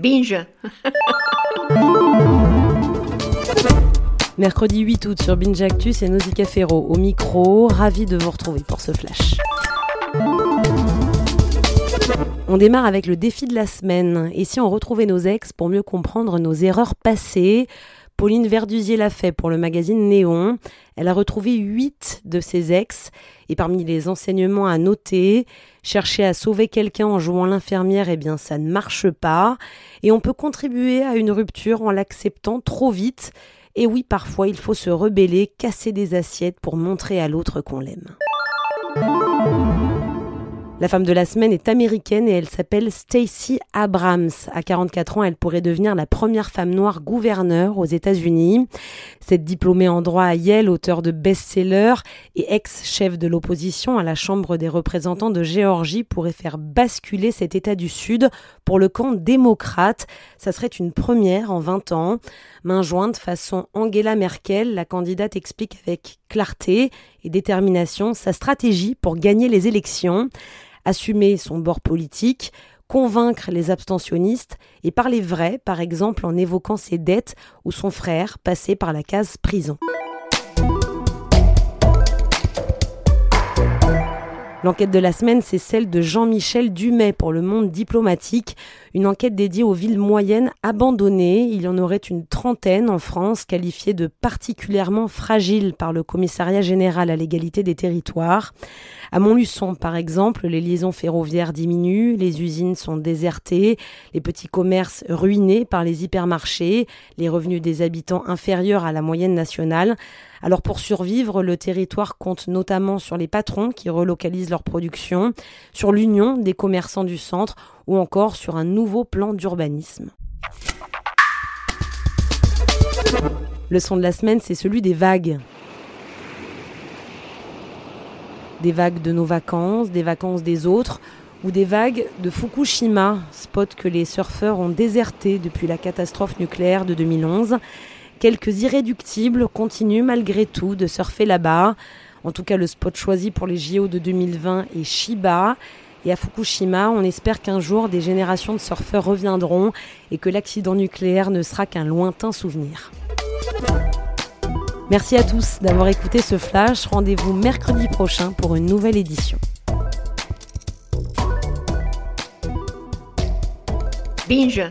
Binge Mercredi 8 août sur Binge Actu, c'est Nausicaa Ferro au micro. Ravi de vous retrouver pour ce flash. On démarre avec le défi de la semaine. Et si on retrouvait nos ex pour mieux comprendre nos erreurs passées? Pauline Verdusier l'a fait pour le magazine Néon. Elle a retrouvé huit de ses ex et parmi les enseignements à noter, chercher à sauver quelqu'un en jouant l'infirmière, eh bien ça ne marche pas et on peut contribuer à une rupture en l'acceptant trop vite. Et oui, parfois il faut se rebeller, casser des assiettes pour montrer à l'autre qu'on l'aime. La femme de la semaine est américaine et elle s'appelle Stacey Abrams. À 44 ans, elle pourrait devenir la première femme noire gouverneure aux États-Unis. Cette diplômée en droit à Yale, auteur de best-sellers et ex-chef de l'opposition à la Chambre des représentants de Géorgie pourrait faire basculer cet État du Sud pour le camp démocrate. Ça serait une première en 20 ans. Main jointe façon Angela Merkel, la candidate explique avec clarté et détermination sa stratégie pour gagner les élections assumer son bord politique, convaincre les abstentionnistes et parler vrai, par exemple en évoquant ses dettes ou son frère passé par la case prison. L'enquête de la semaine, c'est celle de Jean-Michel Dumais pour le monde diplomatique, une enquête dédiée aux villes moyennes abandonnées. Il y en aurait une trentaine en France, qualifiées de particulièrement fragiles par le commissariat général à l'égalité des territoires. À Montluçon, par exemple, les liaisons ferroviaires diminuent, les usines sont désertées, les petits commerces ruinés par les hypermarchés, les revenus des habitants inférieurs à la moyenne nationale. Alors pour survivre, le territoire compte notamment sur les patrons qui relocalisent leur production, sur l'union des commerçants du centre ou encore sur un nouveau plan d'urbanisme. Le son de la semaine, c'est celui des vagues. Des vagues de nos vacances, des vacances des autres, ou des vagues de Fukushima, spot que les surfeurs ont déserté depuis la catastrophe nucléaire de 2011 quelques irréductibles continuent malgré tout de surfer là-bas. En tout cas, le spot choisi pour les JO de 2020 est Shiba. Et à Fukushima, on espère qu'un jour, des générations de surfeurs reviendront et que l'accident nucléaire ne sera qu'un lointain souvenir. Merci à tous d'avoir écouté ce flash. Rendez-vous mercredi prochain pour une nouvelle édition. Binge